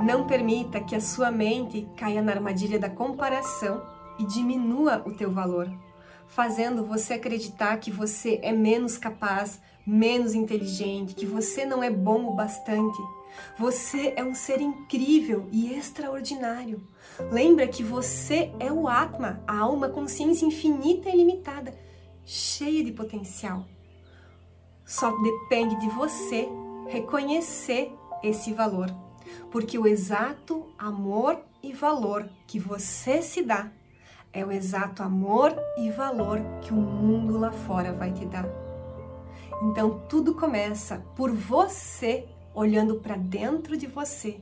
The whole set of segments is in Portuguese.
Não permita que a sua mente caia na armadilha da comparação e diminua o teu valor, fazendo você acreditar que você é menos capaz, menos inteligente, que você não é bom o bastante. Você é um ser incrível e extraordinário. Lembra que você é o Atma, a alma consciência infinita e ilimitada, cheia de potencial. Só depende de você reconhecer esse valor, porque o exato amor e valor que você se dá é o exato amor e valor que o mundo lá fora vai te dar. Então tudo começa por você olhando para dentro de você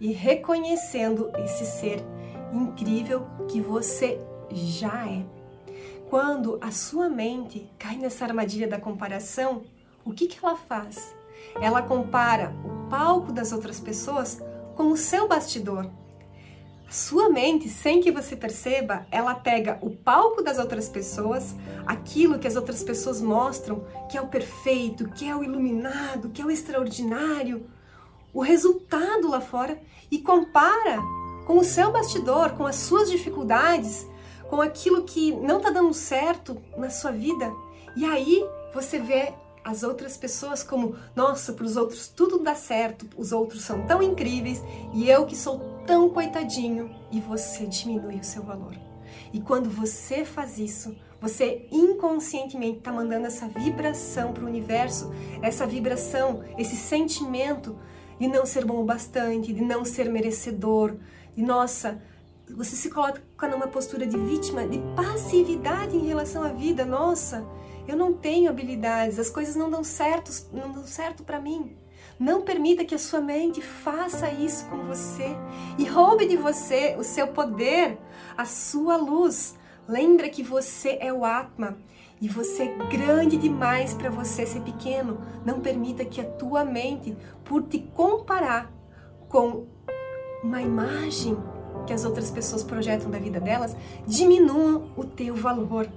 e reconhecendo esse ser incrível que você já é. Quando a sua mente cai nessa armadilha da comparação, o que, que ela faz? Ela compara o palco das outras pessoas com o seu bastidor. Sua mente, sem que você perceba, ela pega o palco das outras pessoas, aquilo que as outras pessoas mostram, que é o perfeito, que é o iluminado, que é o extraordinário, o resultado lá fora e compara com o seu bastidor, com as suas dificuldades, com aquilo que não está dando certo na sua vida. E aí você vê as outras pessoas como, nossa, para os outros tudo dá certo, os outros são tão incríveis e eu que sou tão coitadinho e você diminui o seu valor. E quando você faz isso, você inconscientemente está mandando essa vibração para o universo, essa vibração, esse sentimento de não ser bom o bastante, de não ser merecedor, de nossa, você se coloca numa postura de vítima, de passividade em relação à vida. Nossa, eu não tenho habilidades, as coisas não dão certo, não dão certo para mim. Não permita que a sua mente faça isso com você e roube de você o seu poder, a sua luz. Lembra que você é o Atma e você é grande demais para você ser pequeno. Não permita que a tua mente, por te comparar com uma imagem que as outras pessoas projetam da vida delas, diminua o teu valor.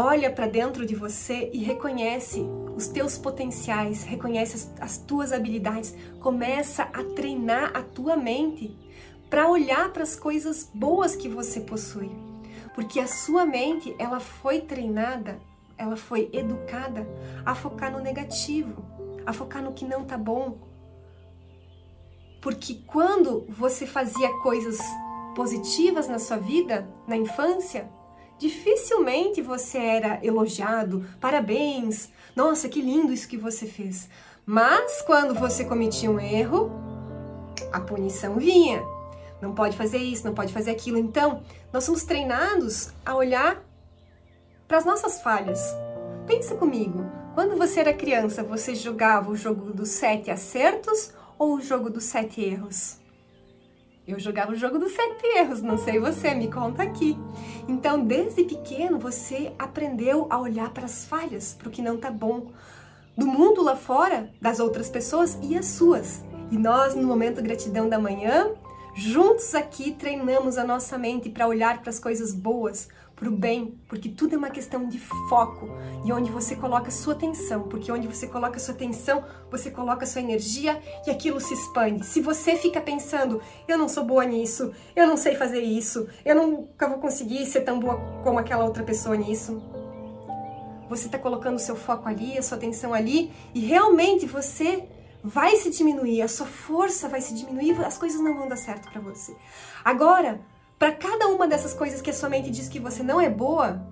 Olha para dentro de você e reconhece os teus potenciais, reconhece as, as tuas habilidades, começa a treinar a tua mente para olhar para as coisas boas que você possui. Porque a sua mente, ela foi treinada, ela foi educada a focar no negativo, a focar no que não tá bom. Porque quando você fazia coisas positivas na sua vida, na infância, dificilmente você era elogiado, parabéns, nossa, que lindo isso que você fez. Mas quando você cometia um erro, a punição vinha. Não pode fazer isso, não pode fazer aquilo. Então, nós somos treinados a olhar para as nossas falhas. Pensa comigo, quando você era criança, você jogava o jogo dos sete acertos ou o jogo dos sete erros? Eu jogava o jogo dos sete erros, não sei você, me conta aqui. Então, desde pequeno, você aprendeu a olhar para as falhas, para o que não está bom, do mundo lá fora, das outras pessoas e as suas. E nós, no momento gratidão da manhã, juntos aqui treinamos a nossa mente para olhar para as coisas boas, para o bem, porque tudo é uma questão de foco e onde você coloca sua atenção, porque onde você coloca sua atenção, você coloca sua energia e aquilo se expande. Se você fica pensando, eu não sou boa nisso, eu não sei fazer isso, eu nunca vou conseguir ser tão boa como aquela outra pessoa nisso, você está colocando seu foco ali, a sua atenção ali e realmente você vai se diminuir, a sua força vai se diminuir, as coisas não vão dar certo para você. Agora, para cada uma dessas coisas que a sua mente diz que você não é boa,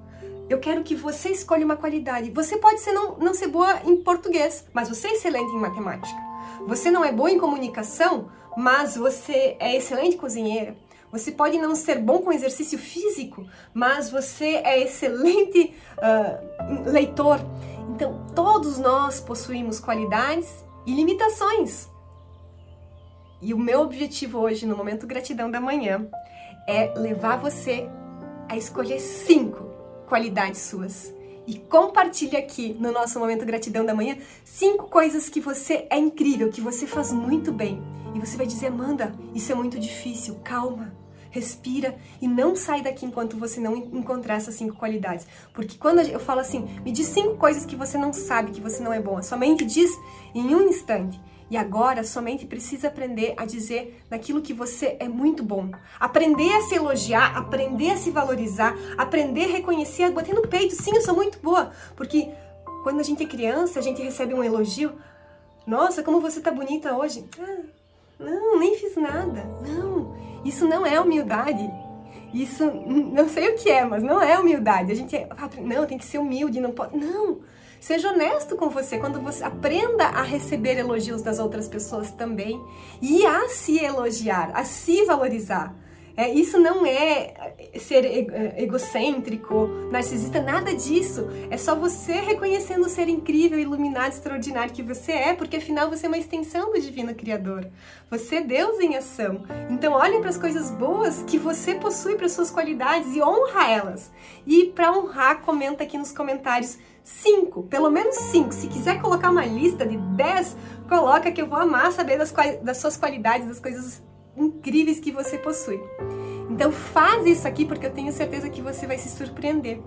eu quero que você escolha uma qualidade. Você pode ser não, não ser boa em português, mas você é excelente em matemática. Você não é boa em comunicação, mas você é excelente cozinheira. Você pode não ser bom com exercício físico, mas você é excelente uh, leitor. Então, todos nós possuímos qualidades e limitações. E o meu objetivo hoje, no momento gratidão da manhã, é levar você a escolher cinco qualidades suas. E compartilhe aqui no nosso momento gratidão da manhã cinco coisas que você é incrível, que você faz muito bem. E você vai dizer, Amanda, isso é muito difícil, calma respira e não sai daqui enquanto você não encontrar essas cinco qualidades. Porque quando eu falo assim, me diz cinco coisas que você não sabe, que você não é bom, a sua mente diz em um instante. E agora somente precisa aprender a dizer naquilo que você é muito bom. Aprender a se elogiar, aprender a se valorizar, aprender a reconhecer, bater no peito, sim, eu sou muito boa. Porque quando a gente é criança, a gente recebe um elogio. Nossa, como você tá bonita hoje. Ah, não, nem fiz nada. Não, isso não é humildade. Isso, não sei o que é, mas não é humildade. A gente é, não, tem que ser humilde, não pode. Não. Seja honesto com você quando você aprenda a receber elogios das outras pessoas também e a se elogiar, a se valorizar. É, isso não é ser é, egocêntrico, narcisista, nada disso. É só você reconhecendo o ser incrível, iluminado, extraordinário que você é, porque afinal você é uma extensão do Divino Criador. Você é Deus em ação. Então olhe para as coisas boas que você possui, para suas qualidades e honra elas. E para honrar, comenta aqui nos comentários cinco, pelo menos cinco. Se quiser colocar uma lista de dez, coloca que eu vou amar saber das, das suas qualidades, das coisas incríveis que você possui. Então faz isso aqui porque eu tenho certeza que você vai se surpreender.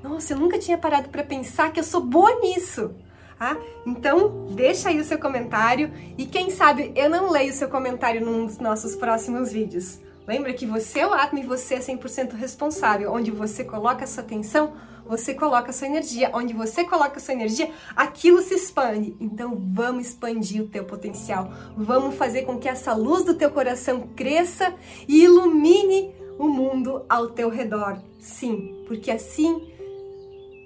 Nossa, eu nunca tinha parado para pensar que eu sou boa nisso. Ah, então deixa aí o seu comentário e quem sabe eu não leio o seu comentário num dos nossos próximos vídeos. Lembra que você é o átomo e você é 100% responsável. Onde você coloca a sua atenção, você coloca a sua energia. Onde você coloca a sua energia, aquilo se expande. Então vamos expandir o teu potencial. Vamos fazer com que essa luz do teu coração cresça e ilumine o mundo ao teu redor. Sim, porque assim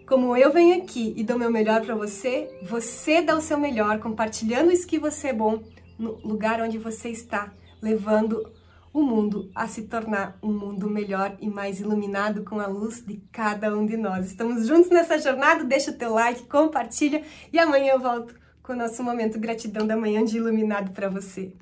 como eu venho aqui e dou meu melhor para você, você dá o seu melhor compartilhando isso que você é bom no lugar onde você está, levando o mundo a se tornar um mundo melhor e mais iluminado com a luz de cada um de nós. Estamos juntos nessa jornada, deixa o teu like, compartilha e amanhã eu volto com o nosso momento gratidão da manhã de iluminado para você.